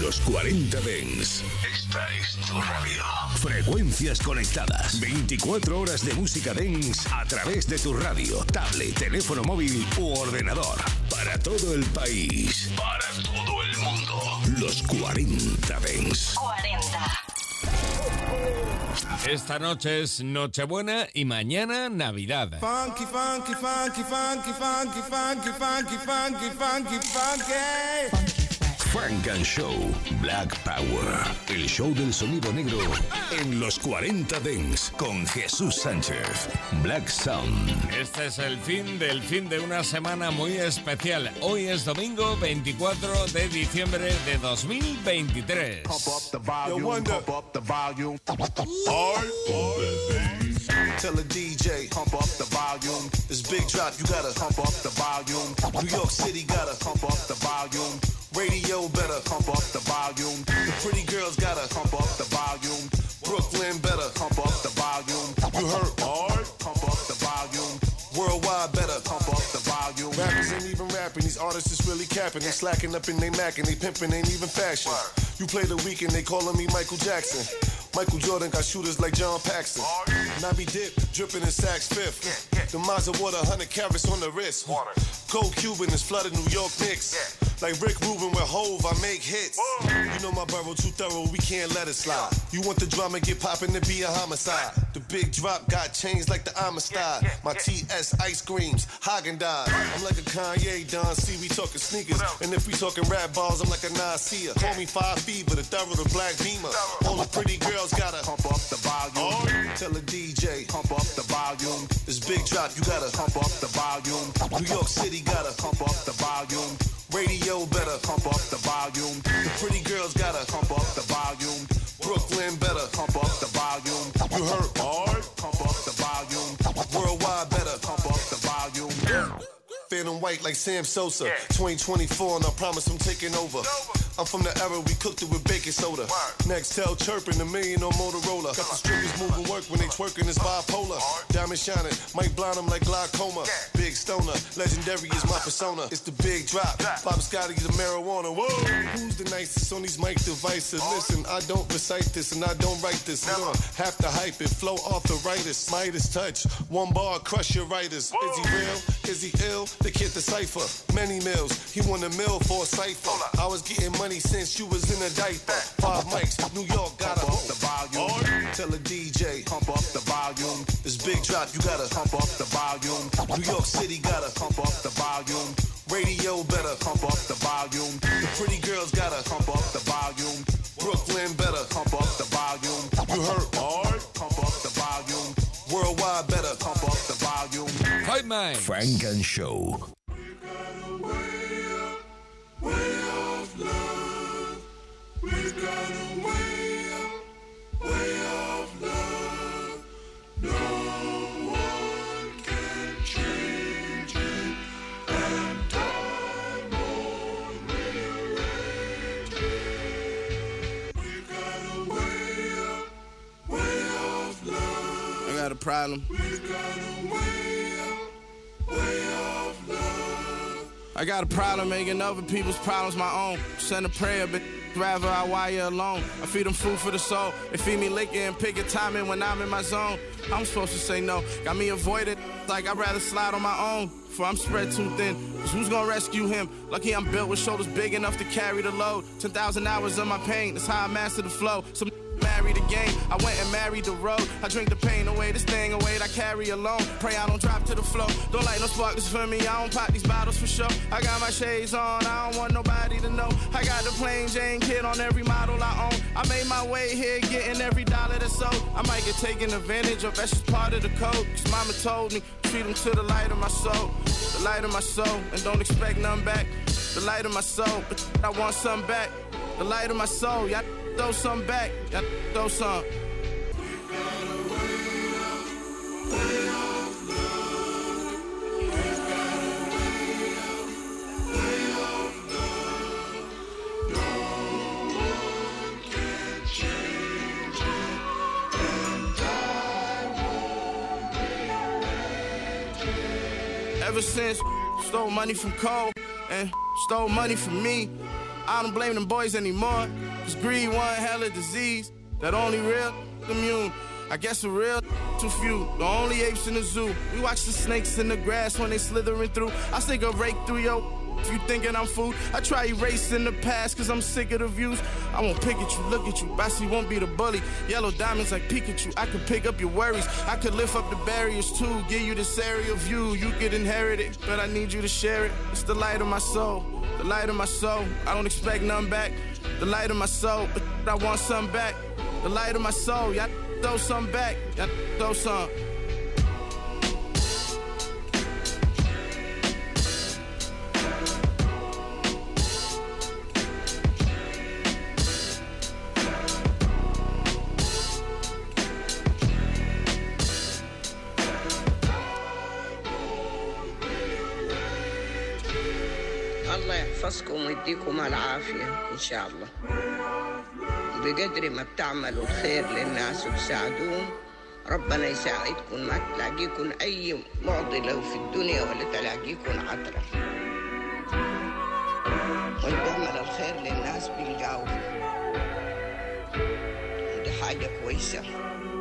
Los 40 Dens. Esta es tu radio. Frecuencias conectadas. 24 horas de música dance a través de tu radio, tablet, teléfono móvil u ordenador. Para todo el país. Para todo el mundo. Los 40 Dens. 40. Esta noche es Nochebuena y mañana Navidad. Funky, funky, funky, funky, funky, funky, funky, funky, funky, funky. Frank and Show Black Power. El show del sonido negro en los 40 Dents con Jesús Sánchez. Black Sound. Este es el fin del fin de una semana muy especial. Hoy es domingo 24 de diciembre de 2023. Pump up the volume, pump up the volume. Tell the DJ, pump up the volume. This big drop, you gotta pump up the volume. New York City gotta pump up the volume. Radio better pump up the volume. The pretty girls gotta pump up the volume. Brooklyn better pump up the volume. You heard hard? Pump up the volume. Worldwide better pump up the volume. Rappers ain't even rapping, these artists is really capping. They slacking up in they Mac and they pimping ain't even fashion. You play the weekend, they calling me Michael Jackson. Michael Jordan got shooters like John Paxson. Nobby Dip, dripping in Saks Fifth. The Mazda water, 100 carats on the wrist. Cold Cuban is flooded New York Knicks. Like Rick Rubin with Hove, I make hits. You know my borough too thorough, we can't let it slide. You want the drama, get poppin' to be a homicide. The big drop got changed like the Amistad. My TS ice creams, Häagen-Dazs. I'm like a Kanye Don C, we talking sneakers. And if we talking rap balls, I'm like a Nasir. Call me Five Fever, the thorough, the black beamer. All the pretty girls gotta pump up the volume. Oh, tell the DJ, pump up the volume. This big drop, you gotta pump up the volume. New York City gotta pump up the volume. Radio better pump up the volume. The pretty girls gotta pump up the volume. Brooklyn better pump up the volume. You heard hard? Pump up the volume. Worldwide better pump up the volume. Phantom white like Sam Sosa. 2024 and I promise I'm taking over. I'm from the era we cooked it with baking soda. Next tell chirping a million on Motorola. Got the strippers moving work when they twerking it's bipolar. Diamond shining, might blind them like glaucoma. Big stoner, legendary is my persona. It's the big drop. Bob Scotty the marijuana. Whoa, who's the nicest on these mic devices? Listen, I don't recite this and I don't write this. No, have to hype it. Flow arthritis, Midas touch. One bar, crush your writers. Is he real? Is he ill? The kid decipher. Many mills. He won a mill for a cipher. I was getting money since you was in a diaper. Five mics, New York gotta pump the volume. Tell a DJ, pump up the volume. This big drop, you gotta pump up the volume. New York City gotta pump up the volume. Radio better pump up the volume. The pretty girls gotta pump up the volume. Brooklyn better pump up the volume. You heard hard? Pump up the volume. Worldwide better pump up the volume. Five Minds. Funk and Show. I problem. I got a problem making other people's problems my own. Send a prayer, but rather I wire alone. I feed them food for the soul. They feed me liquor and pick a timing when I'm in my zone. I'm supposed to say no. Got me avoided like I'd rather slide on my own. For I'm spread too thin. Cause who's gonna rescue him? Lucky I'm built with shoulders big enough to carry the load. 10,000 hours of my pain. That's how I master the flow. Some married the game. I went and married the road. I drink the pain away, this thing away that I carry alone. Pray I don't drop to the floor. Don't like no sparklers for me. I don't pop these bottles for sure. I got my shades on. I don't want nobody to know. I got the plain Jane kid on every model I own. I made my way here, getting every dollar that's sold. I might get taken advantage of. That's just part of the code. Cause mama told me treat them to the light of my soul. The light of my soul, and don't expect none back. The light of my soul, but I want something back. The light of my soul, y'all throw something back. Y'all throw some. Ever since stole money from Cole and stole money from me. I don't blame them boys anymore. Cause greed one hell of disease that only real immune. I guess the real too few, the only apes in the zoo. We watch the snakes in the grass when they slithering through. I stick a rake through if you thinking I'm food, I try erasing the past cause I'm sick of the views. I won't pick at you, look at you. Bossy won't be the bully. Yellow diamonds like Pikachu. I can pick up your worries. I could lift up the barriers too. Give you this aerial view. You could inherit it, but I need you to share it. It's the light of my soul. The light of my soul. I don't expect none back. The light of my soul. But I want some back. The light of my soul. Y'all throw some back. Y'all throw some. ويديكم العافية إن شاء الله. بقدر ما بتعملوا الخير للناس وتساعدوهم ربنا يساعدكم. ما تلاقيكم أي معضلة في الدنيا ولا تلاقيكم عطرة. واللي الخير للناس بيلقاوه ودي حاجة كويسة.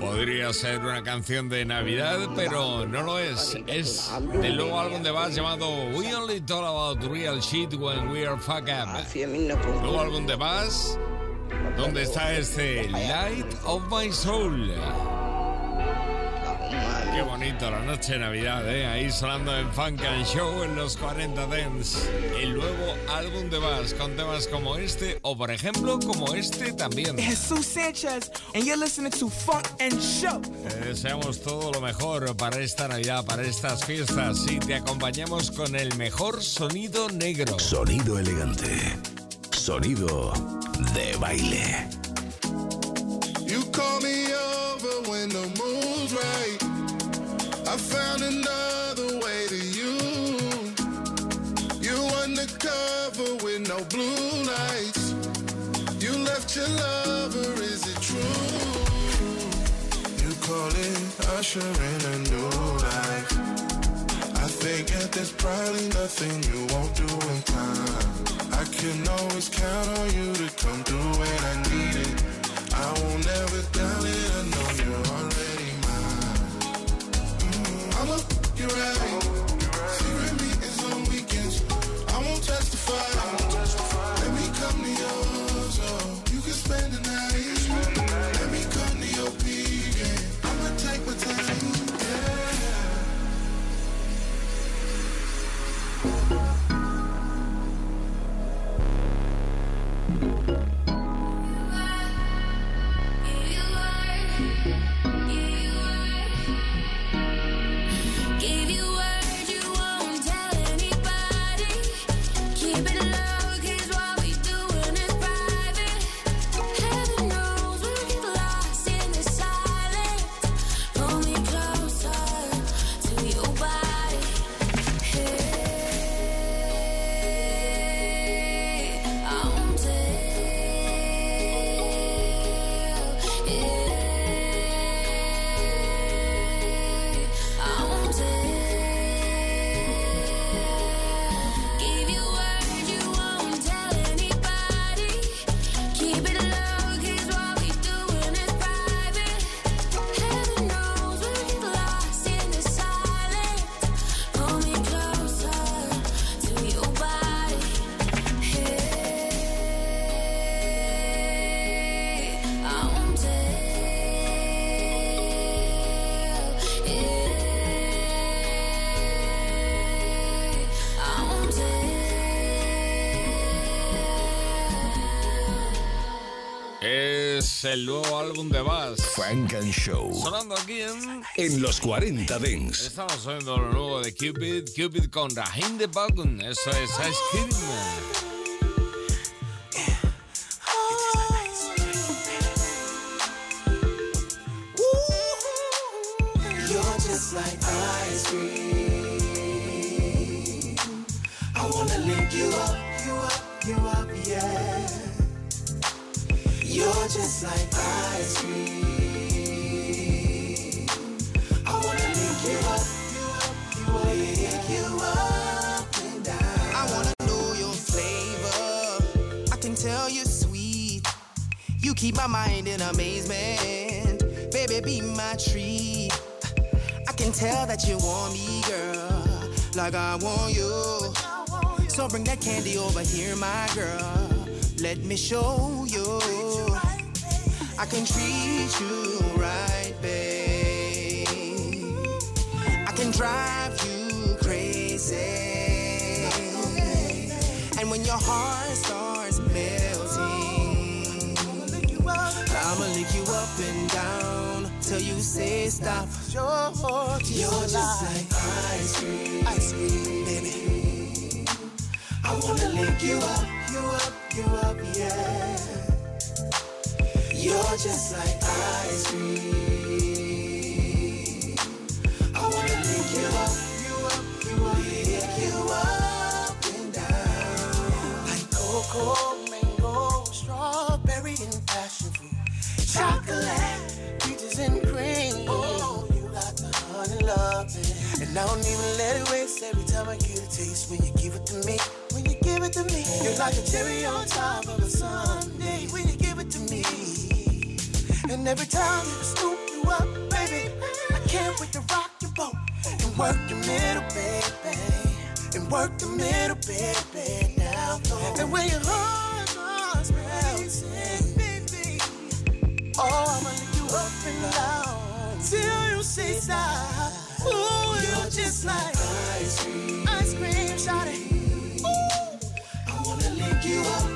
Podría ser una canción de Navidad, pero no lo es. Es del nuevo álbum de Bass llamado We Only Talk About Real Shit When We Are Fuck Up. Nuevo álbum de Bass, donde está este Light of My Soul. Qué bonito la noche de Navidad, ¿eh? Ahí sonando en Funk and Show en los 40 Dents. El nuevo álbum de Bass con temas como este o, por ejemplo, como este también. Jesus Sanchez, and you're listening to Funk and Show. Te deseamos todo lo mejor para esta Navidad, para estas fiestas y te acompañamos con el mejor sonido negro. Sonido elegante. Sonido de baile. You call me over when the right. I found another way to you. You with no blue lights. You left your lover, is it true? You call it usher in a new life. I think that there's probably nothing you won't do in time. I can always count on you to come through when I need it. I won't ever doubt it. I know you're I'ma Es el nuevo álbum de Bass. Funk and Show. Sonando aquí en... En los 40 Dents. Estamos oyendo lo nuevo de Cupid. Cupid con Raheem de Bagun. Eso es Ice Cream. Like ice cream. I wanna you up, you up, you up. I wanna know your flavor. I can tell you're sweet. You keep my mind in amazement. Baby, be my treat. I can tell that you want me, girl, like I want you. So bring that candy over here, my girl. Let me show you. I can treat you right, babe. I can drive you crazy. And when your heart starts melting, I'ma lick you up and down till you say stop. You're, You're just like ice cream, ice cream, baby. I wanna lick you up, you up, you up, yeah. You're just like ice cream. I wanna lick you up, you up, you up, lick you up and down. Like cocoa, mango, strawberry, and passion fruit. Chocolate, peaches and cream. Oh, you got the honey loving. And I don't even let it waste every time I get a taste when you give it to me. When you give it to me, you're like a cherry on top of a sundae. When you and every time you scoop you up, baby, I can't wait to rock your boat and work the middle, baby, and work the middle, baby, now. And when your heart starts racing, baby, oh, I'ma lick you up and down till you say stop. Ooh, you're just like ice cream, ice cream, shawty. Ooh, I wanna lick you up,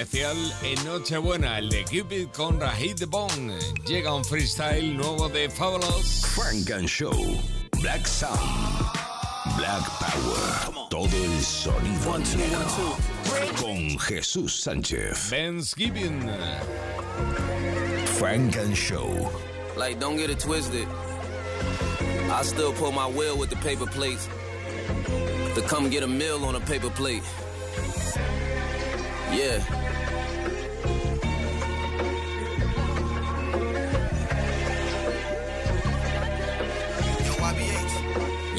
especial en Nochebuena, el de Cupid con Rahid the Bone. Llega un freestyle nuevo de Fabulous. Frank and Show. Black Sound. Black Power. Todo el sonido negro. Con Jesús Sánchez. Thanksgiving. Frank and Show. Like, don't get it twisted. I still pull my wheel with the paper plates. To come get a meal on a paper plate. Yeah.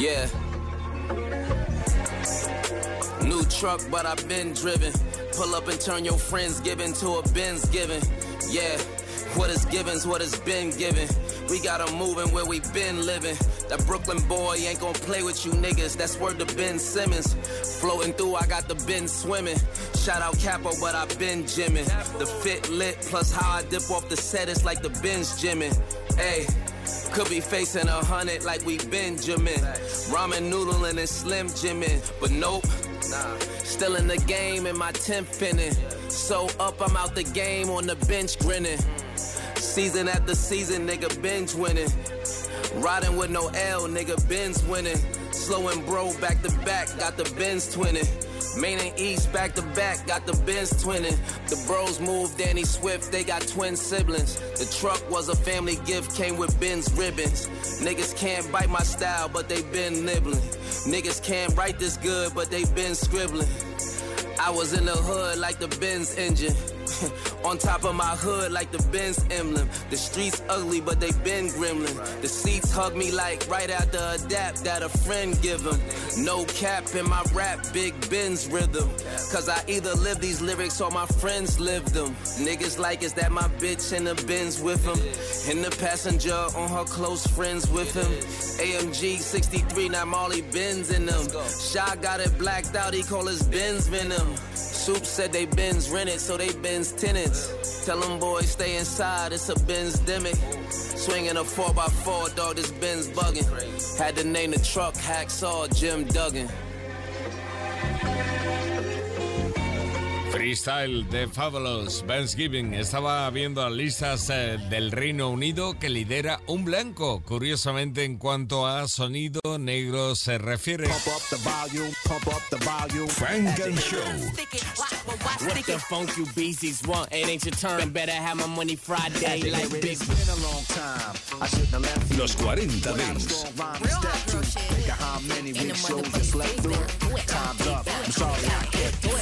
Yeah. New truck, but I've been driven. Pull up and turn your friends giving to a Ben's given. Yeah. What is given's what has been given. We got 'em moving where we been living. That Brooklyn boy ain't gon' play with you niggas. That's word to Ben Simmons. Floating through, I got the Ben swimming. Shout out Capo, but I been gymming. The fit lit, plus how I dip off the set, it's like the Ben's gymming. Hey. Could be facing a hundred like we Benjamin. Ramen noodling and slim jimming. But nope. Still in the game in my 10th inning. So up, I'm out the game on the bench grinning. Season after season, nigga binge winning. Riding with no L, nigga Benz winning. Slow and bro back to back, got the Benz twinning. Main and East back to back, got the Benz twinning. The bros moved Danny Swift, they got twin siblings. The truck was a family gift, came with Ben's ribbons. Niggas can't bite my style, but they been nibbling. Niggas can't write this good, but they been scribbling. I was in the hood like the Benz engine. On top of my hood like the Benz emblem. The streets ugly, but they been gremlin. The seats hug me like right after a dap that a friend give 'em. No cap in my rap, big Ben's rhythm. Cause I either live these lyrics or my friends live them. Niggas like, is that my bitch in the Benz with him? In the passenger on her close friends with him. AMG 63, now Molly Benz in them. Shy got it blacked out, he call his Benz venom. Soup said they Benz rented, so they Benz tenants. Tell them boys stay inside, it's a Benz demic. Swinging a 4x4, dog, this Benz bugging. Had to name the truck Hacksaw Jim Duggan. Freestyle de Fabulous Thanksgiving. Estaba viendo las listas del Reino Unido que lidera un blanco, curiosamente en cuanto a sonido negro se refiere. Volume, Frank and Show. Los 40 Dents.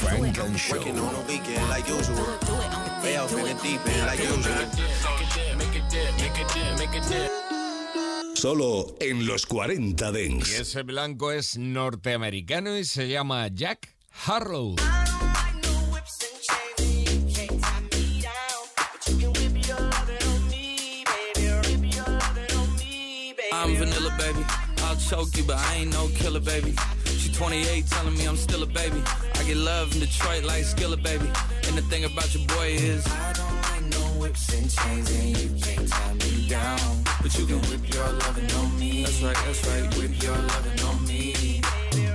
Frank and Show. Working on a weekend like usual. Way off in the deep end like usual. Solo en los 40 Y Dents. ese blanco es norteamericano y se llama Jack Harlow. I'm vanilla, baby. I'll choke you, but I ain't no killer, baby. She 28, telling me I'm still a baby. I get love in Detroit like Skilla, baby. And the thing about your boy is, I don't like no whips and chains, and you can't tie me down. But you can whip your lovin' on me. That's right, that's right. Whip your lovin' on me.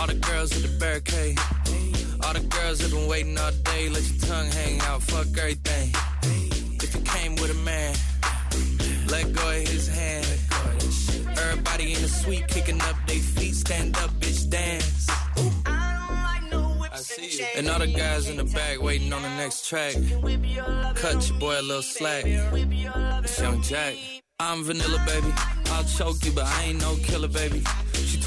All the girls at the barricade. All the girls have been waiting all day. Let your tongue hang out. Fuck everything. If you came with a man, let go of his hand. Everybody in the suite kicking up their feet. Stand up, bitch, dance. And all the guys in the back waiting on the next track. Cut your boy a little slack. It's Young Jack. I'm vanilla, baby. I'll choke you, but I ain't no killer, baby.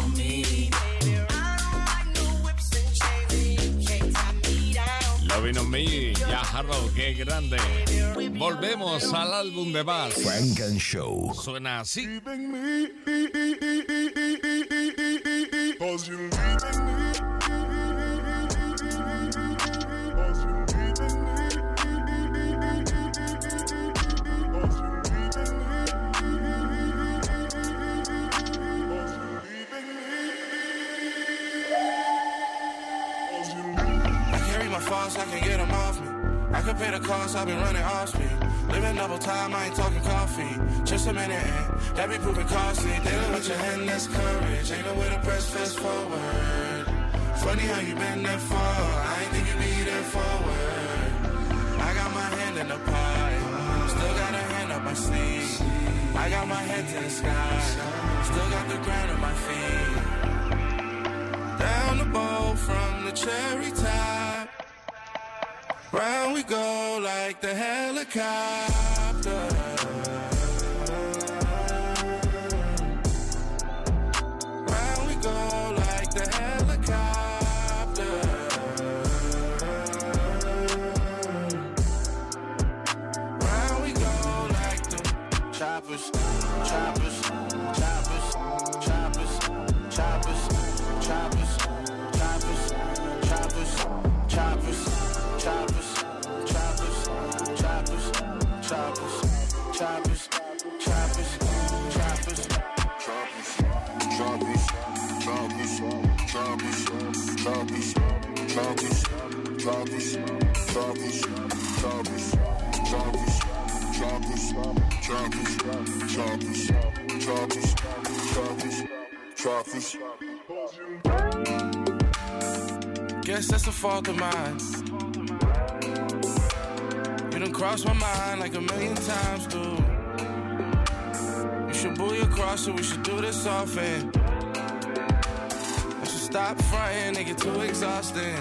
me. Loving on Me, ya Harlow, qué grande. Volvemos al álbum de Bass. Frank and Show. Suena así. I can pay the cost, I've been running off speed. Living double time, I ain't talking coffee. Just a minute, and that be proving costly. Dealing with your hand, that's courage. Ain't no way to press fast forward. Funny how you been that far. I ain't think you be there forward. I got my hand in the pie. Still got a hand up my sleeve. I got my head to the sky. Still got the ground on my feet. Down the bowl from the cherry top. Round we go like the helicopter. Choppers, choppers, choppers, choppers. Choppers, choppers, choppers, choppers, choppers, choppers, choppers, choppers, choppers, choppers, choppers, choppers, choppers, choppers, choppers. Guess that's a fault of mine. Done crossed my mind like a million times, dude. You should boo your cross, so we should do this often. I should stop fronting and get too exhausting.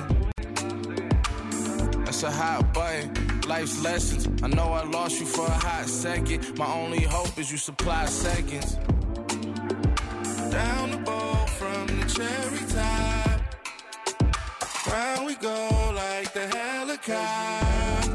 That's a hot button. Life's lessons. I know I lost you for a hot second. My only hope is you supply seconds. Down the boat from the cherry top. Round we go like the helicopter.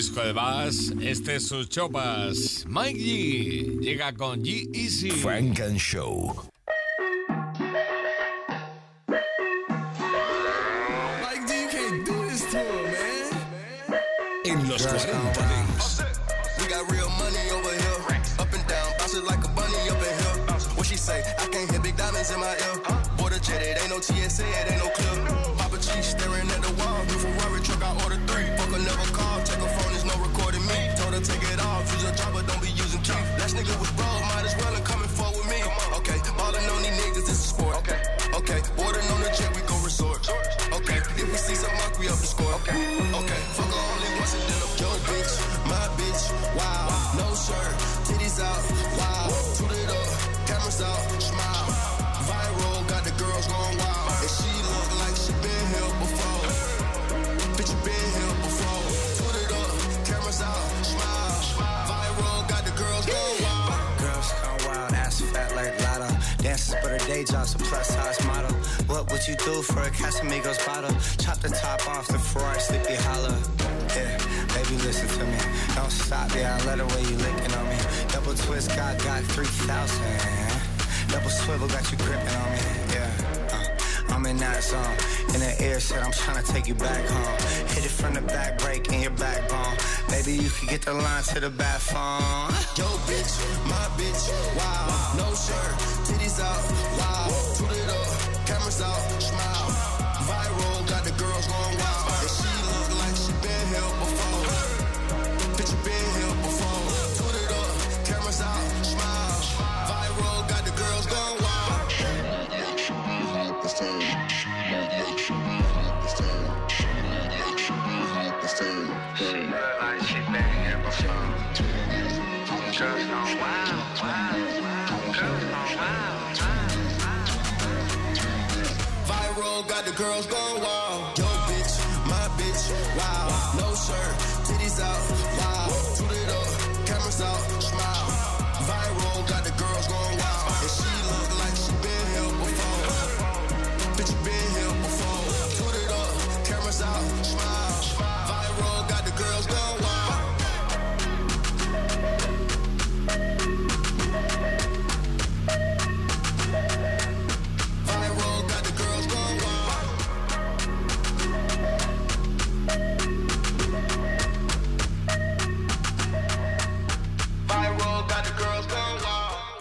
Disco de Bass, este es sus chopas. Mike G llega con G Easy. Frank and Show. I'm tryna take you back home. Hit it from the back, break in your backbone. Maybe you could get the line to the back phone. Yo, bitch, my bitch, wow. No shirt, titties out, wow. Toot it up, cameras out, smile. girls gone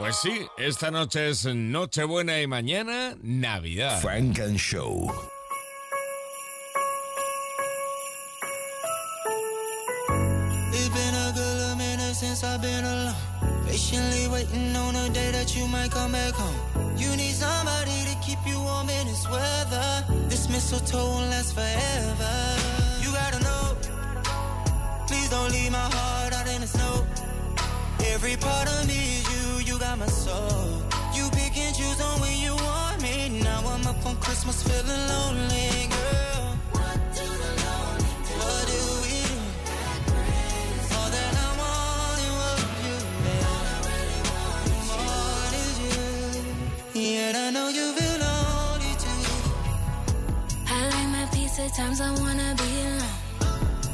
Pues sí, esta noche es Nochebuena y mañana Navidad. Frank and Show. It's been a good little minute since I've been alone. Patiently waiting on a day that you might come back home. You need somebody to keep you warm in this weather. This mistletoe won't last forever. You gotta know, please don't leave my heart out in the snow. Every part of me Christmas feeling lonely, girl. What do the we do? All that I you, babe. More is you. Yet I know you feel lonely too. I like my peace at times I wanna be alone.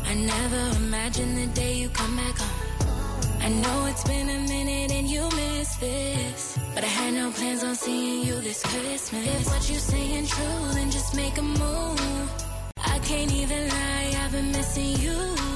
I I never imagined the day you come back home. I know it's been a minute and you miss this. But I had no plans on seeing you this Christmas. If what you're saying true, then just make a move. I can't even lie, I've been missing you. You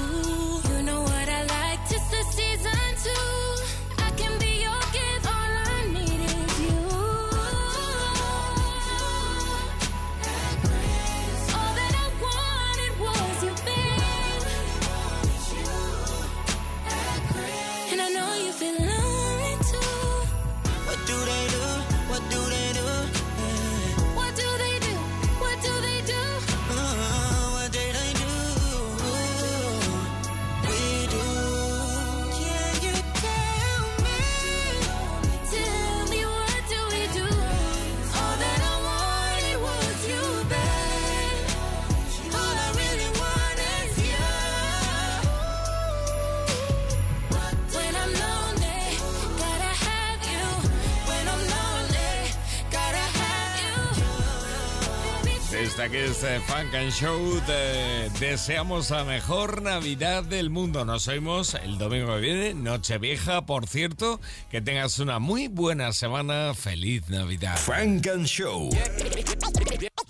este Funk and Show, te deseamos la mejor Navidad del mundo. Nos oímos el domingo que viene, Nochevieja, por cierto. Que tengas una muy buena semana. Feliz Navidad. Funk and Show.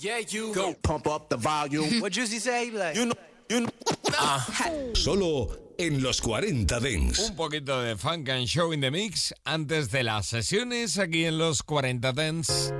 Yeah, you go pump up the volume. What Juicy say? Like, You know, you know. Solo en los 40 Dents. Un poquito de Funk and Show in the Mix antes de las sesiones aquí en los 40 Dents.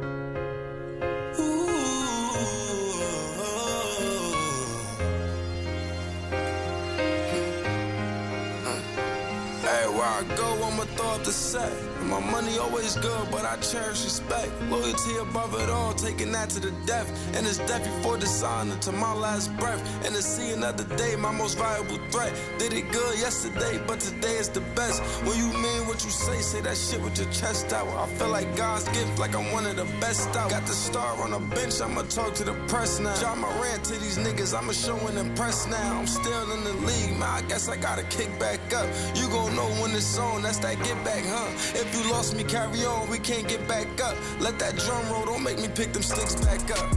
The set. My money always good, but I cherish respect. Loyalty above it all, taking that to the death. And it's death before dishonor to my last breath. And to see another day, my most valuable threat. Did it good yesterday, but today is the best. When you mean what you say, say that shit with your chest out. I feel like God's gift, like I'm one of the best out. Got the star on the bench, I'ma talk to the press now. My rant to these niggas, I'ma show and impress now. I'm still in the league, man. I guess I gotta kick back up. You gon' know when it's on, that's that get back, huh? If you lost me, carry on, we can't get back up. Let that drum roll, don't make me pick them sticks back up.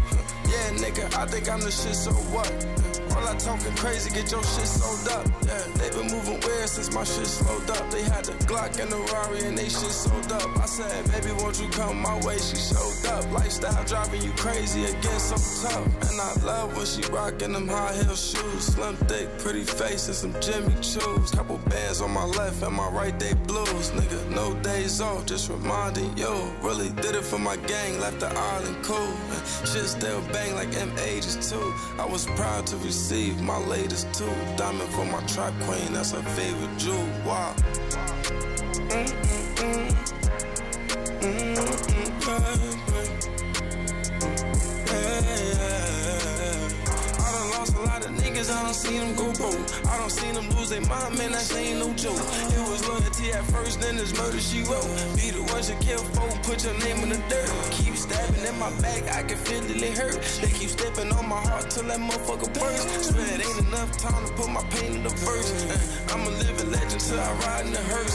Yeah, nigga, I think I'm the shit, so what? All I talking crazy, get your shit sold up. Yeah, they been moving weird since my shit slowed up. They had the Glock and the Rari and they shit sold up. I said, baby, won't you come my way? She showed up. Lifestyle driving you crazy again, so tough. And I love when she rocking them high heel shoes. Slim, thick, pretty face and some Jimmy Choos. Couple bands on my left and my right, they blues. Nigga, no days off, just reminding you. Really did it for my gang, left the island cool. Shit still bang like M ages too. I was proud to receive my latest two. Diamond for my trap queen, that's her favorite jewel. Wow. I done lost a lot of niggas, I don't see them go broke. I don't see them lose their mind, man, that ain't no joke. It was loyalty at first, then it's murder she wrote. Be the ones you kill for, put your name in the dirt. Keep stabbing in my back, I can feel it, it hurt. They keep stepping on my heart till that motherfucker burst. Swear it ain't enough time to put my pain in the verse. Uh, I'm a living legend till I ride in the hearse.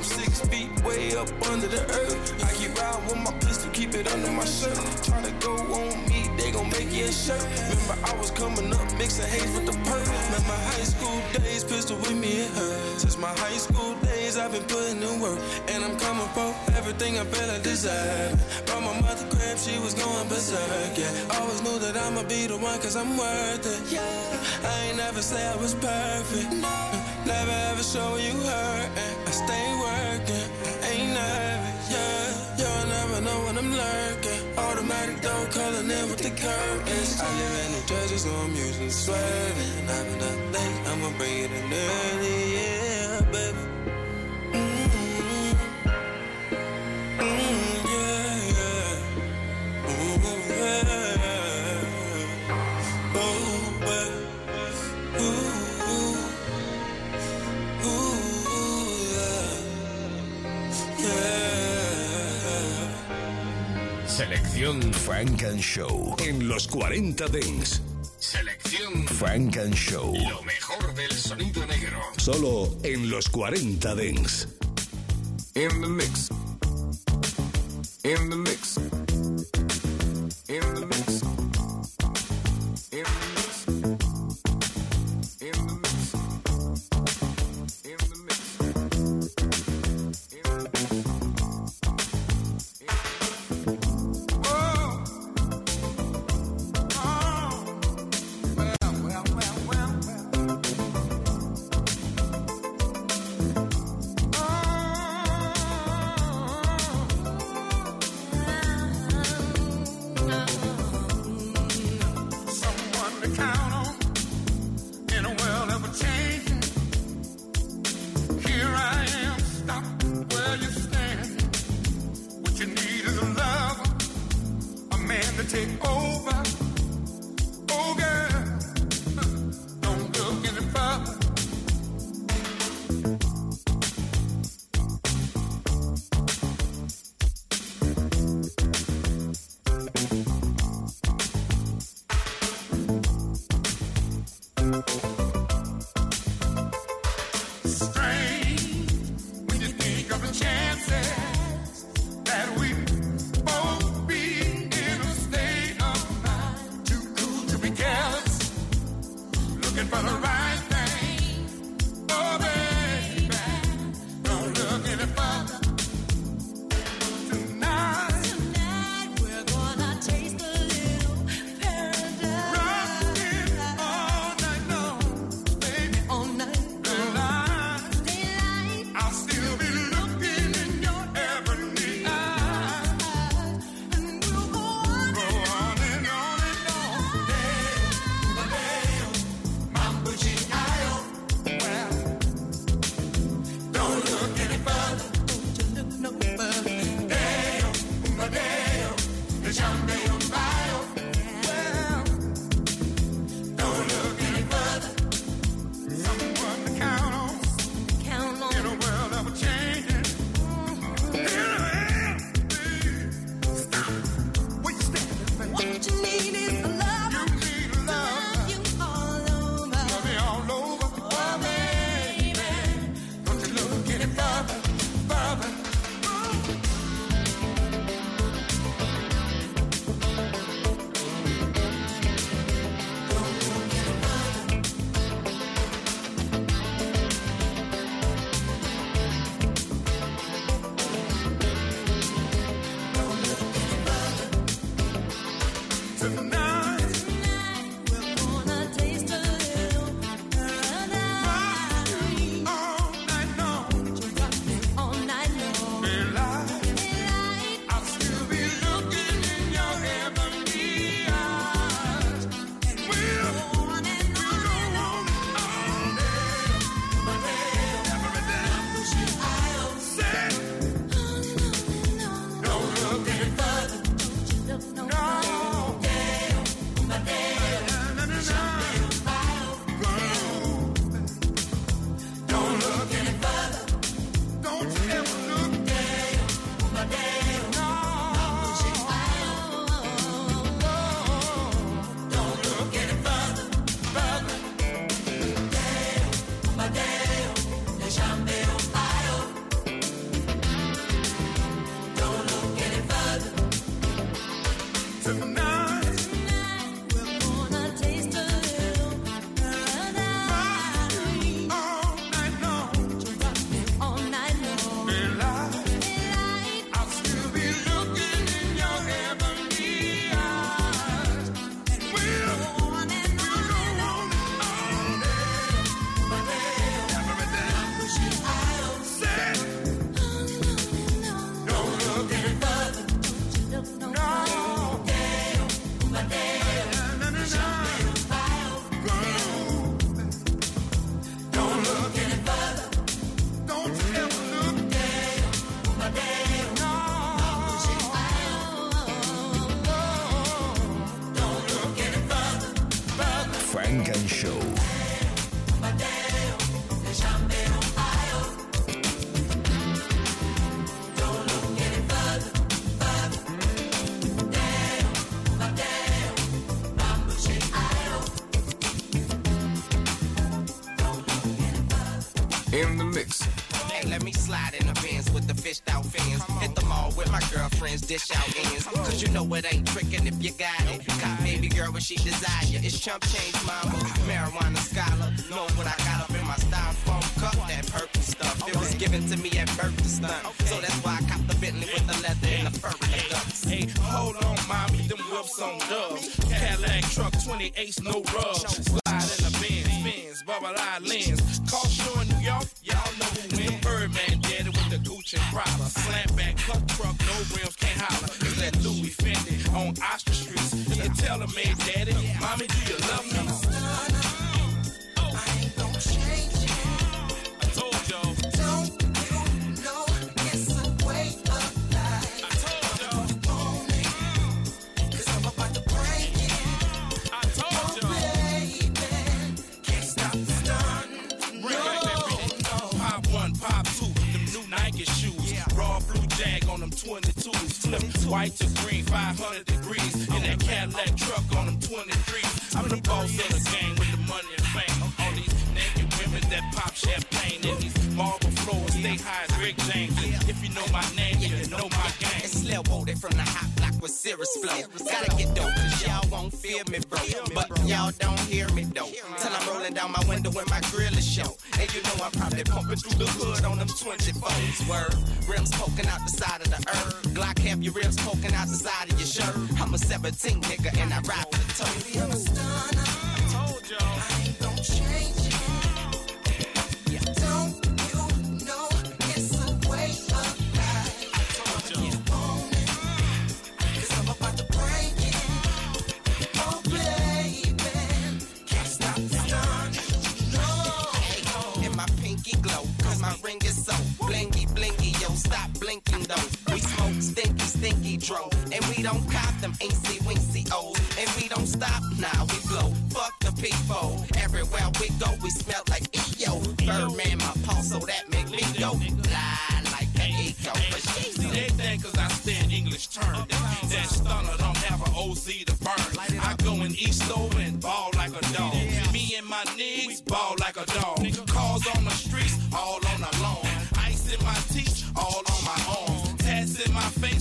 I'm six feet way up under the earth. I keep riding with my pistol, keep it under my shirt. Try to go on me, they gon' make you a shirt. Remember, I was coming up, mixing haze with the perk. Remember high school days, pistol with me, it hurt. Since my high school days, I've been putting in work. And I'm coming for everything I feel I deserve. Brought my mother crib, she was going berserk, yeah. Always knew that I'ma be the one, cause I'm worth it. Yeah. I ain't never say I was perfect. Never ever show you hurt. Automatic door calling in with the curtains. I live in New Jersey, so I'm usually swerving. I've been up late, I'ma bring it in early, yeah, Selección Funk and Show en los 40 Dents. Selección Funk and Show. Lo mejor del sonido negro. Solo en los 40 Dents. In the mix. In the mix. In the mix. she desire. It's chump change, mama. Marijuana scholar. Know what I got up in my styrofoam cup, that purple stuff. It was given to me at birth to stunt. So that's why I copped the Bentley with the leather and the fur and the guts. Hey, hold on, mommy, them whips on dubs. Cadillac truck, 28s, no rubs. White to green, 500 degrees. In that Cadillac truck on them 23s. I'm the boss of the game with the money and fame. All these naked women that pop champagne in these marble floors, stay high as Rick James. If you know my name, you know my game. It's Lil Woody from the hot block with serious flow. Gotta get dope, feel me, bro. But y'all don't hear me, though. Till I'm rolling down my window when my grill is show. And you know I'm probably pumping through the hood on them 24s. Word, rims poking out the side of the earth. Glock have your rims poking out the side of your shirt. I'm a 17 nigga and I ride with the toe. I'm a stunner. Stinky, stinky dro. And we don't cop them ain'tsy wincy O's. And we don't stop, nah, we blow. Fuck the people. Everywhere we go, we smell like EO. Birdman, my pulse, so that make me go. Fly like an eco. But she See, they think cause I stand English term. That, that stunner don't have an OZ to burn. I go in East over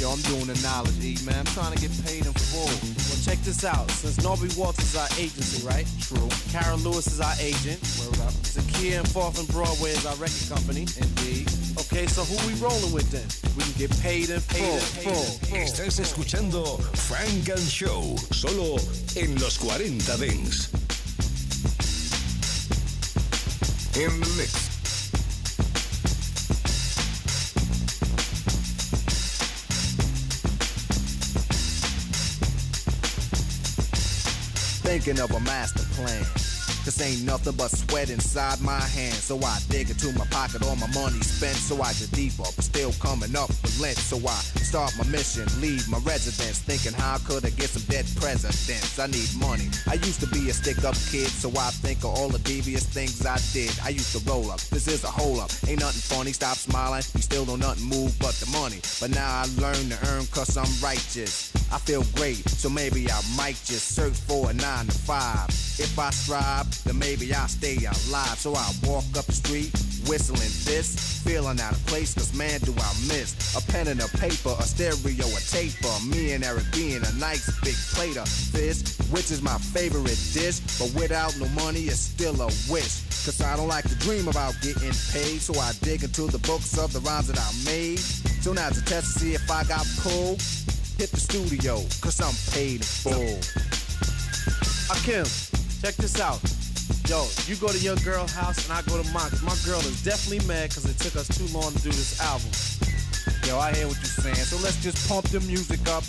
Yo, I'm doing the knowledge E, man. I'm trying to get paid in full. Well, check this out. Since Norby Walters is our agency, right? True. Karen Lewis is our agent. Word up. Zakia and Fourth and Broadway is our record company. Indeed. Okay, so who we rolling with then? We can get paid in full. full. Estás escuchando Funk and Show, solo en los 40 Dance. In the mix. Thinking of a master plan. Cause ain't nothing but sweat inside my hands. So I dig into my pocket, all my money spent. So I get deeper, but still coming up with lint. So I start my mission, leave my residence. Thinking how I could I get some dead presidents? I need money. I used to be a stick up kid, so I think of all the devious things I did. I used to roll up, this is a hole up. Ain't nothing funny, stop smiling. You still don't nothing move but the money. But now I learn to earn cause I'm righteous. I feel great, so maybe I might just search for a nine to five. If I strive, then maybe I'll stay alive. So I walk up the street, whistling this, feeling out of place, cause man, do I miss a pen and a paper, a stereo, a taper. Me and Eric being a nice big plate of fish, which is my favorite dish. But without no money, it's still a wish. Cause I don't like to dream about getting paid, so I dig into the books of the rhymes that I made. So now to test to see if I got pulled, hit the studio, cause I'm paid in full. Uh, Akim, check this out. Yo, you go to your girl house and I go to mine. Cause my girl is definitely mad because it took us too long to do this album. Yo, I hear what you're saying, so let's just pump the music up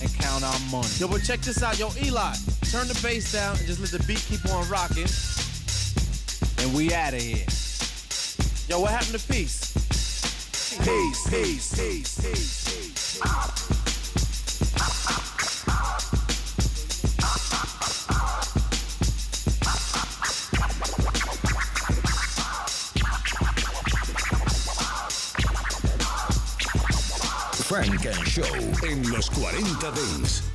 and count our money. Yo, but check this out. Yo, Eli, turn the bass down and just let the beat keep on rocking. And we out of here. Yo, what happened to peace? Peace, peace, peace, peace, peace. Funk Show en los 40 Dents.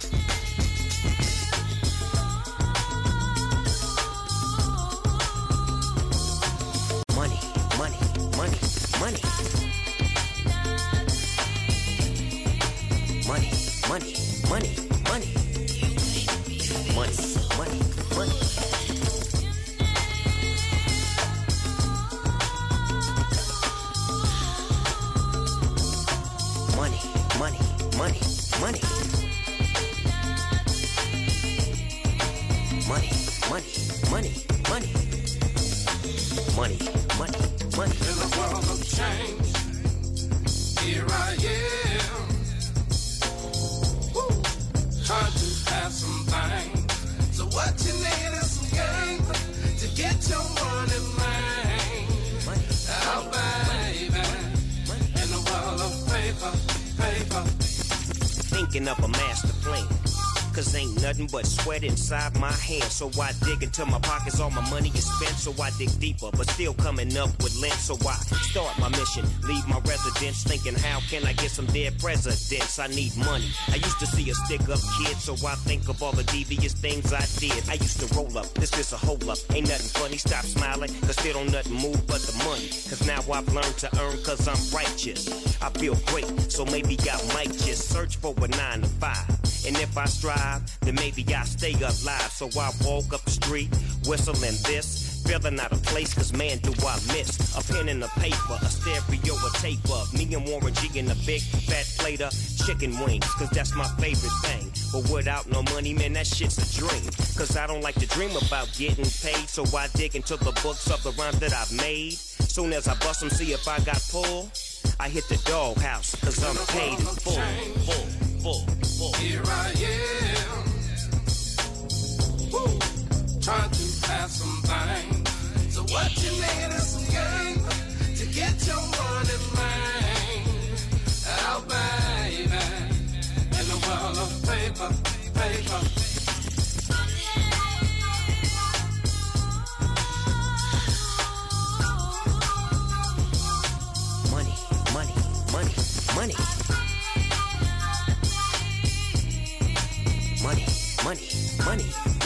My hands. So I dig into my pockets, all my money is spent. So I dig deeper, but still coming up So I start my mission, leave my residence, thinking how can I get some dead presidents? I need money. I used to see a stick up kid, so I think of all the devious things I did. I used to roll up, this is a hold up. Ain't nothing funny, stop smiling, cause still don't nothing move but the money. Cause now I've learned to earn cause I'm righteous. I feel great, so maybe I might just search for a nine to five. And if I strive, then maybe I stay alive. So I walk up the street, whistling this, feeling out of place, cause man, do I miss a pen and a paper, a stereo, a tape of me and Warren G in a big fat plate of chicken wings, cause that's my favorite thing. But without no money, man, that shit's a dream. Cause I don't like to dream about getting paid, so I dig into the books of the rhymes that I've made. Soon as I bust them, see if I got pull. I hit the doghouse, cause I'm paid in full, full, full, full. Here I am. Woo. Trying to pass some things. So what you need is some game to get your money man. Out, oh, baby. In the world of paper, paper. Money, money, money, money. Money, money, money, money. Money,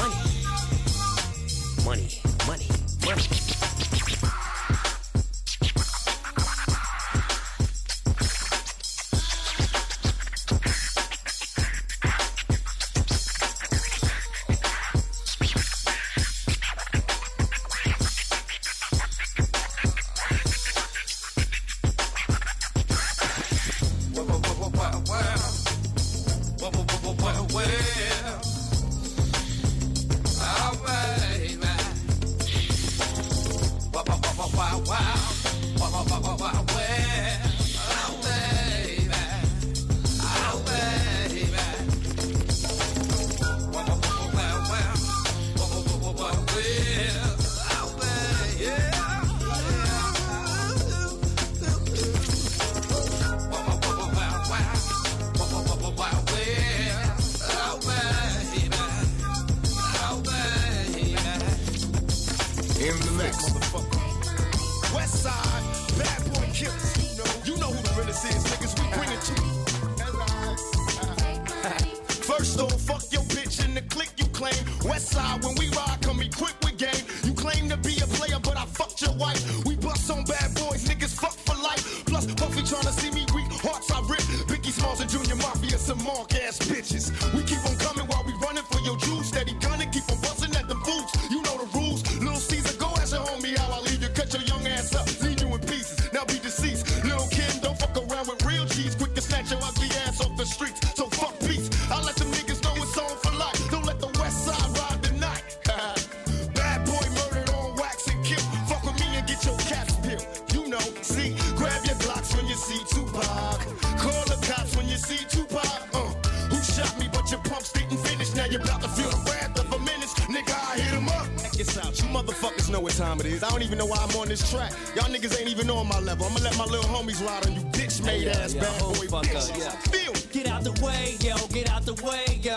this track. Y'all niggas ain't even on my level. I'ma let my little homies ride on you bitch made ass bad boy bitches. Uh, Feel Get out the way, yo, get out the way, yo.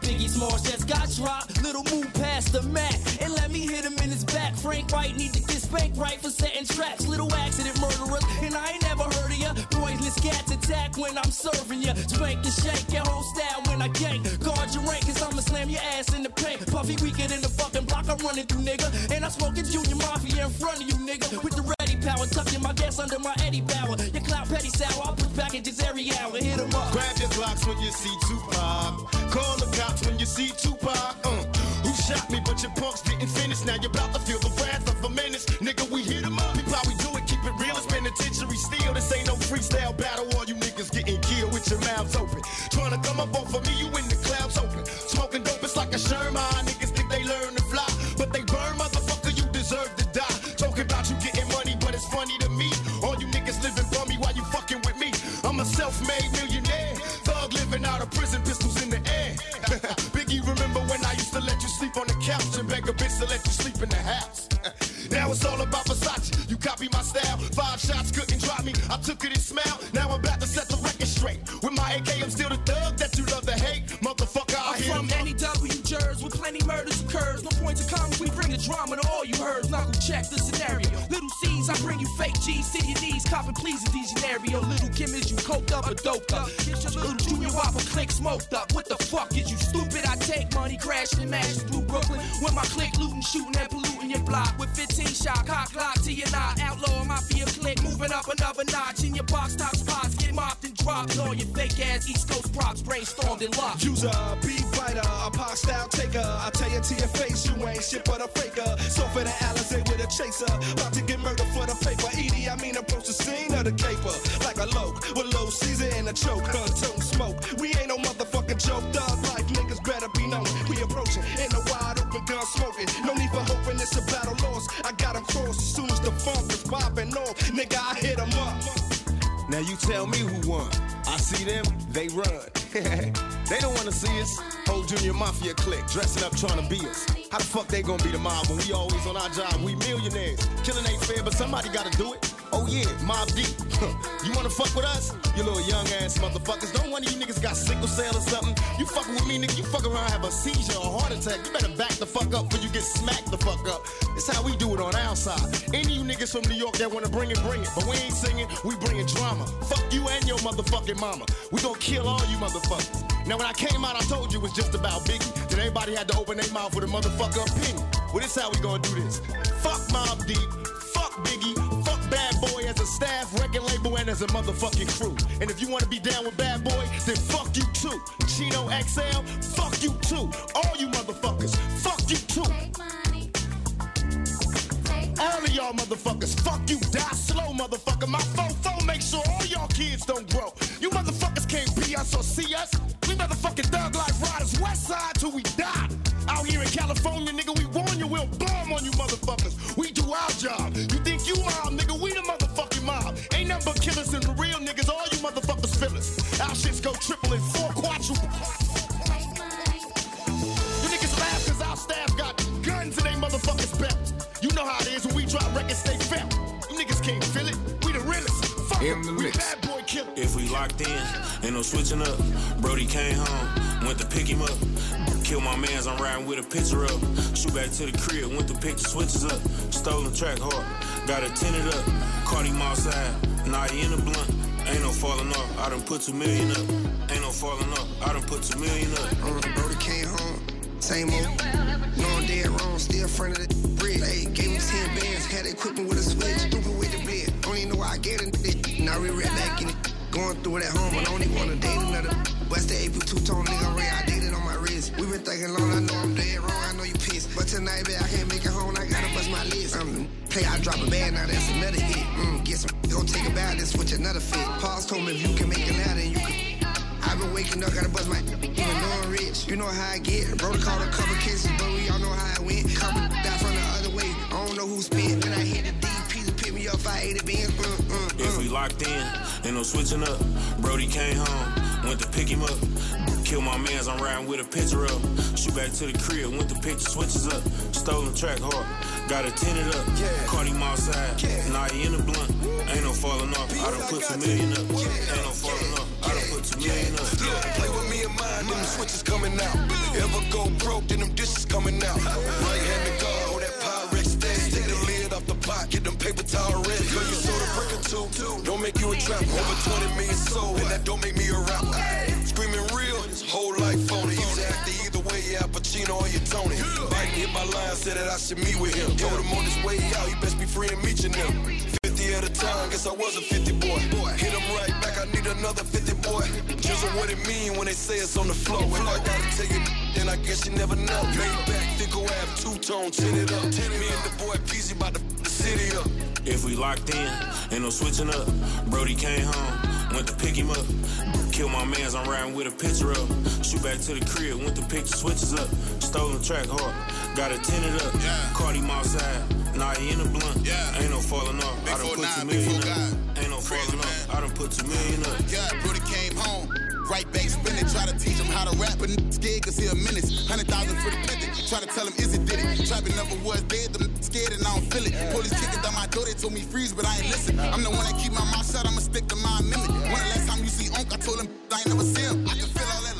Biggie Smalls just got dropped. Little move past the mat and let me hit him in his back. Frank White need to get spanked right for setting traps. Little accident murderers, and I ain't never heard of ya. Poisonous cats attack when I'm serving ya. Spank and shake the ready power, tucking my gas under my Eddie Bauer. Your clout petty sour, I put packages every hour. Hit 'em up. Grab your blocks when you see Tupac. Call the cops when you see Tupac. Uh, who shot me? But your punks didn't finish. Now you're about to feel the wrath of a menace. Nigga, we hit 'em up. People, how we do it. Keep it real. It's penitentiary steel. This ain't no freestyle battle. All you niggas getting killed with your mouths open. Trying to come up off of me, you in now it's all about Versace. You copy my style. Five shots couldn't drop me. I took it and smiled. Now I'm about to set the record straight. With my AK, I'm still the thug that you love to hate. Motherfucker, I'm from any W with plenty murders occurs. No point to come. We bring the drama to all you heard. who check the scenario. Little C's, I bring you fake G's to your knees. Copping please a DeGenario. Little Kim is you coked up or doped up. Get your little junior whopper click smoked up. What the fuck is you stupid? I take money crashing and mash through Brooklyn. When my click looting, shooting at police block. With 15 shot, cock lock to your knot. Outlaw mafia click, moving up another notch. In your box top spots, get mopped and dropped. All your fake ass East Coast props brainstormed and locked. Use a beat fighter, a pop style taker. I tell you to your face, you ain't shit but a faker. So for the Alizé with a chaser, about to Now you tell me who won. I see them, they run. they don't wanna see us. Whole junior mafia clique dressing up trying to be us. How the fuck they gonna be the mob when we always on our job? We millionaires. Killing ain't fair, but somebody gotta do it. Oh yeah, Mobb Deep. you wanna fuck with us? You little young ass motherfuckers. Don't one of you niggas got sickle cell or something. You fucking with me, nigga. You fuck around, have a seizure or heart attack. You better back the fuck up before you get smacked the fuck up. That's how we do it on our side. Any you niggas from New York that wanna bring it, bring it. But we ain't singing, we bringing drama. Fuck you and your motherfucking mama. We gonna kill all you motherfuckers. Now when I came out, I told you it was just about Biggie. Then everybody had to open their mouth with a motherfucker opinion. Well, this how we gonna do this. Fuck Mobb Deep. Boy as a staff, record label, and as a motherfucking crew. And if you wanna be down with Bad Boy, then fuck you too. Chino XL, fuck you too. All you motherfuckers, fuck you too. All of y'all motherfuckers, fuck you, die slow, motherfucker. My phone phone make sure all y'all kids don't grow. You motherfuckers can't be us or see us. We motherfucking thug life riders, west side till we die. Out here in California, nigga, we warn you, we'll bomb on you motherfuckers. We do our job. You think you mob, killers and the real niggas, all you motherfuckers fillers. Our shits go triple and four quadruple. You niggas laugh cause our staff got guns in they motherfuckers belt. You know how it is when we drop records, they felt. You niggas can't feel it. We the realest. Fuck In the We mix. bad boy killers. If we locked in, ain't no switching up. Brody came home, went to pick him up. Kill my mans, I'm riding with a picture up. Shoot back to the crib, went the switches up. Stolen track hard, got it tinted up. Caught him side, now he in the blunt. Ain't no falling off, I done put two million up. Ain't no falling off, I done put two million up. Brody came home, same old. No, I'm dead wrong, still front of the bridge. Hey, gave him 10 bands, had equipment with a switch. Stupid with the bed. Don't even know why I get it. Now we right back in it. Going through it at home, but I only wanna date another. West the AP two tone nigga Ray, I dated on my been thinking long, I know I'm dead wrong, I know you pissed. But tonight, babe, I can't make it home, I gotta bust my list. Um, play, I drop a bag, now that's another hit. Mm, get some, go take a bath, then switch another fit. Paul's told me if you can make it louder, you can. I've been waking up, gotta bust my even though I'm rich. You know how I get. Bro, called a couple cases, but we all know how I went. Couple die from the other way. I don't know who spit. Then I hit the DP to pick me up. I ate it, been. Mm, mm, If we locked in, ain't no switching up. Brody came home, went to pick him up. Kill my mans, I'm riding with a picture up. Shoot back to the crib, went the switches up. Stolen track hard, got it tinted up. Caught him outside, now he in the blunt. Ain't no falling off, I done put two million up. Ain't no falling off, I done put two million up. Look, play with me and mine, them switches coming out. Ever go broke, then them dishes coming out. Right hand to God, hold that Pyrex steady. Take the lid off the pot, get them paper towel ready. Girl, you sold a brick or two, don't make you a trap. Over 20 million sold, and that don't make me a rapper. Whole life phony. Used to act the either way, yeah, Pacino or you Tony. Biden hit my line, said that I should meet with him. Told him on his way out, he best be free and meet meeting them. 50 at a time, guess I was a 50 boy. Hit him right back, I need another 50 boy. Just what it mean when they say it's on the floor. If I gotta tell you, then I guess you never know. Laid back, Fickle Ave, two tone, tin it up. Me and the boy Peasy about to the city up. If we locked in, ain't no switching up. Brody came home, went to pick him up. Kill my mans, I'm riding with a picture up. Shoot back to the crib, went to pick the switches up. Stolen track hard, got it tinted up. Caught him outside, now he in the blunt. Ain't no falling off, I done put two million up. Ain't no falling off, I done put two million up. Yeah, Brody came home. Right back spinning, try to teach him how to rap, but scared cause he a menace. Hundred thousand for the pendant, try to tell him is it did it. Trapping never was dead, them scared and I don't feel it. Police kicking down my door, they told me freeze, but I ain't listen. I'm the one that keep my mouth shut, I'ma stick to my amendment. When the last time you see Unc, I told him I ain't never see him. I can feel all that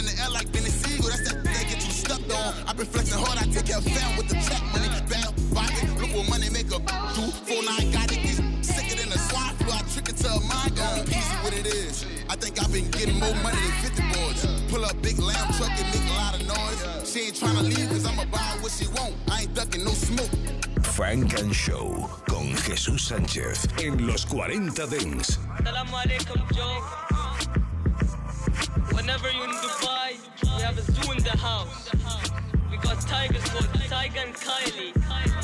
in the air like Benny Siegel, that's that that get you stuck on. I been flexing hard, I take care of fam with the trap money. Bad body, look what money make a do. Been getting more money than 50 boys. Pull up big lamb truck and make a lot of noise. She ain't tryna leave cause I'ma buy what she want. I ain't ducking no smoke. Funk and Show con Jesús Sánchez en los 40 Dance. Salam alaikum, Joe. Whenever you're in Dubai, we have a zoo in the house. We got tigers called Tiger and Kylie.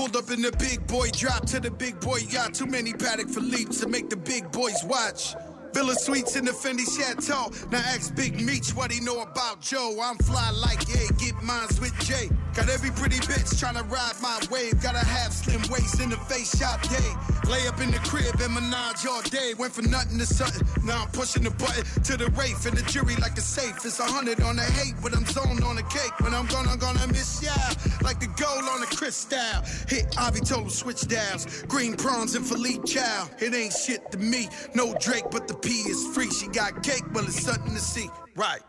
Pulled up in the big boy drop to the big boy yacht. Too many paddock for leaps to make the big boys watch. Villa Suites in the Fendi Chateau. Now ask Big Meech what he know about Joe. I'm fly like yeah, get mines with Jay. Got every pretty bitch tryna ride my wave. Gotta have slim waist in the face shot day. Lay up in the crib and menage all day. Went from nothing to something. Now I'm pushing the button to the Wraith and the jury like a safe. It's a hundred on the hate, but I'm zoned on the cake. When I'm gonna, gonna miss ya like the gold on the crystal. Hit Avi told him switch dials. Green prawns and Philippe Chow. It ain't shit to me. No Drake, but the P is free. She got cake, but it's something to see. Right.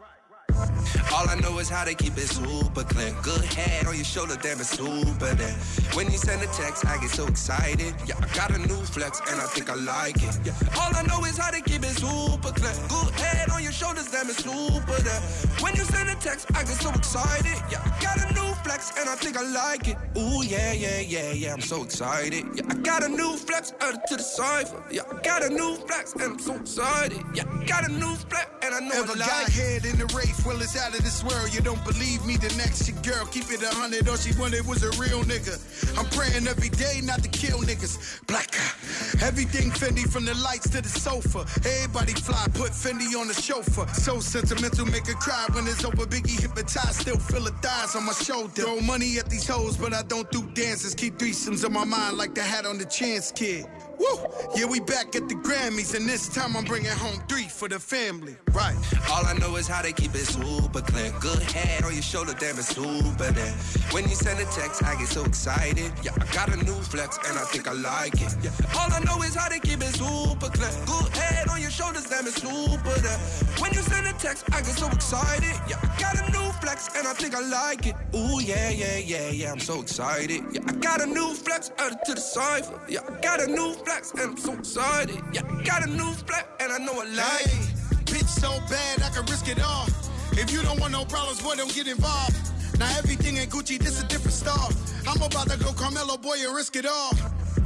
All I know is how to keep it super clean. Good head on your shoulder, damn it's super there. When you send a text, I get so excited. Yeah, I got a new flex and I think I like it. Yeah, all I know is how to keep it super clean. Good head on your shoulders, damn it's super there. When you send a text, I get so excited. Yeah, I got a new flex and I think I like it. Ooh, yeah, yeah, yeah, yeah, I'm so excited. Yeah, I got a new flex, added to the cipher. Yeah, I got a new flex and I'm so excited. Yeah, I got a new flex I know Ever got head in the race? Well, it's out of this world. You don't believe me? The next your girl, keep it a hundred. All she wanted was a real nigga. I'm praying every day not to kill niggas. Black. Everything Fendi from the lights to the sofa. Everybody fly, put Fendi on the chauffeur. So sentimental, make her cry when it's over. Biggie hypnotized, still feel her thighs on my shoulder. Throw money at these hoes, but I don't do dances. Keep threesomes on my mind like the hat on the chance kid. Woo! Yeah, we back at the Grammys, and this time I'm bringing home three for the family. Right. All I know is how to keep it super clean. Good head on your shoulder, damn it, super there. When you send a text, I get so excited. Yeah, I got a new flex and I think I like it. Yeah, all I know is how to keep it super clean. Good head on your shoulders, damn it, super there. When you send a text, I get so excited. Yeah, I got a new flex and I think I like it. Ooh, yeah, yeah, yeah, yeah, I'm so excited. Yeah, I got a new flex added to the cipher. Yeah, I got a new flex and I'm so excited. Yeah, got a new flex and I know I like it. Bitch so bad I can risk it all. If you don't want no problems, boy, don't get involved. Now everything ain't Gucci, this a different star. I'm about to go Carmelo, boy, and risk it all.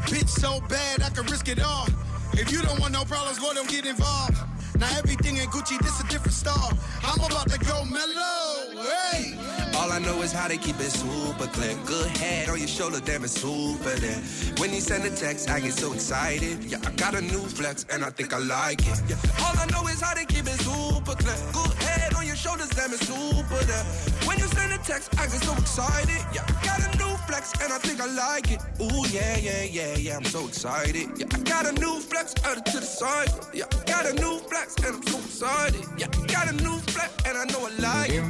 Bitch so bad I can risk it all. If you don't want no problems, boy, don't get involved. Now everything in Gucci, this a different star. I'm about to go mellow. Hey. All I know is how to keep it super clear. Good head on your shoulder, damn it, super there. When you send a text, I get so excited. Yeah, I got a new flex and I think I like it. Yeah, all I know is how to keep it super clear. Good head on your shoulders, damn it, super there. When you send a text, I get so excited. Yeah, I got a new flex and I think I like it. Ooh, yeah, yeah, yeah, yeah, I'm so excited. Yeah, I got a new flex added to the side. Yeah, I got a new flex and I'm so excited. Yeah, I got a new flex and I know I like it.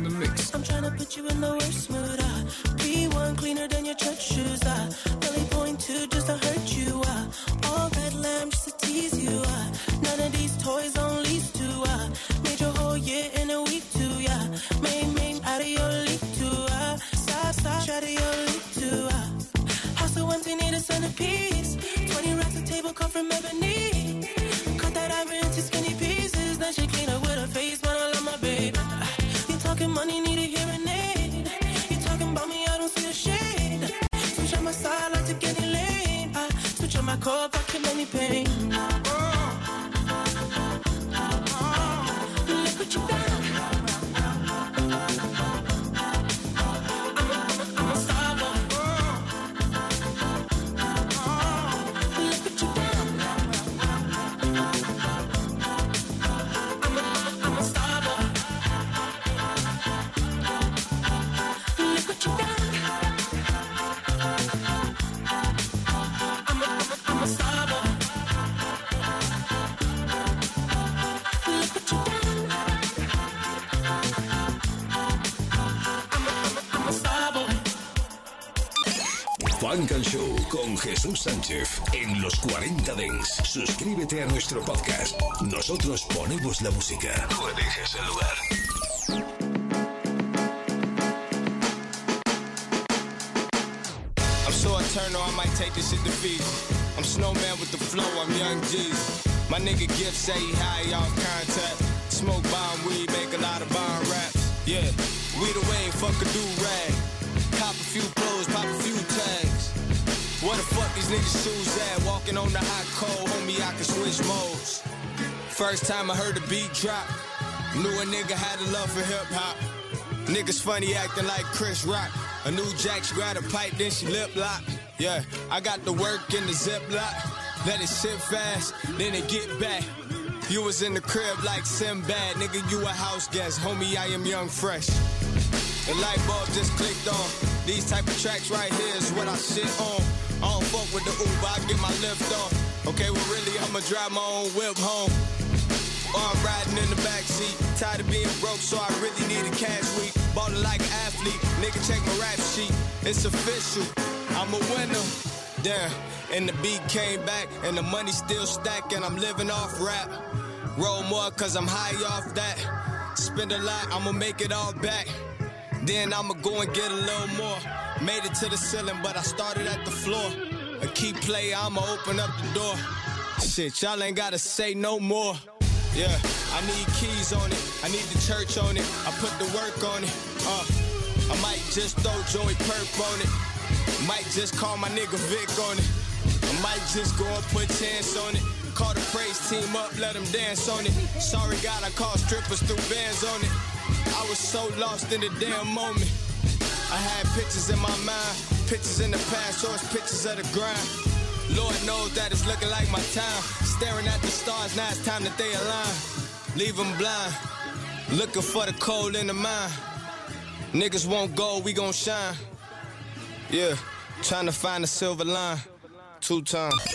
I'm tryna put you in the worst mood. Uh. P1 cleaner than your church shoes. Uh. Really point to just to hurt switch Jesús Sánchez en los 40 Dents. Suscríbete a nuestro podcast. Nosotros ponemos la música. Tú eliges el lugar. I'm so eternal, I might take this shit to Fiji. I'm snowman with the flow, I'm young G's. My nigga Gift say he high off contact. Smoke bomb weed, make a lot of bomb raps. Yeah, we the way, fuck a do rag. Cop a few clothes, pop a these niggas shoes at? Walking on the hot cold, homie, I can switch modes. First time I heard the beat drop, knew a nigga had a love for hip hop. Niggas funny acting like Chris Rock. A new jack, she grab a pipe, then she lip lock. Yeah, I got the work in the zip lock. Let it sit fast, then it get back. You was in the crib like Sinbad, nigga, you a house guest. Homie, I am young fresh. The light bulb just clicked on. These type of tracks right here is what I shit on. I don't fuck with the Uber, I get my lift on. Okay, well really, I'ma drive my own whip home. Or I'm riding in the backseat. Tired of being broke, so I really need a cash week. Ballin' like an athlete. Nigga, check my rap sheet. It's official. I'm a winner. Damn. And the beat came back, and the money still stacking. I'm living off rap. Roll more, cause I'm high off that. Spend a lot, I'ma make it all back. Then I'ma go and get a little more. Made it to the ceiling, but I started at the floor. A key play, I'ma open up the door. Shit, y'all ain't gotta say no more. Yeah, I need keys on it. I need the church on it. I put the work on it. Uh, I might just throw Joey Perp on it. Might just call my nigga Vic on it. I might just go and put chance on it. Call the praise team up, let them dance on it. Sorry, God, I call strippers through bands on it. I was so lost in the damn moment. I had pictures in my mind, pictures in the past, so it's pictures of the grind. Lord knows that it's looking like my time. Staring at the stars, now it's time that they align. Leave them blind, looking for the cold in the mind. Niggas won't go, we gon' shine. Yeah, trying to find the silver line. Two times.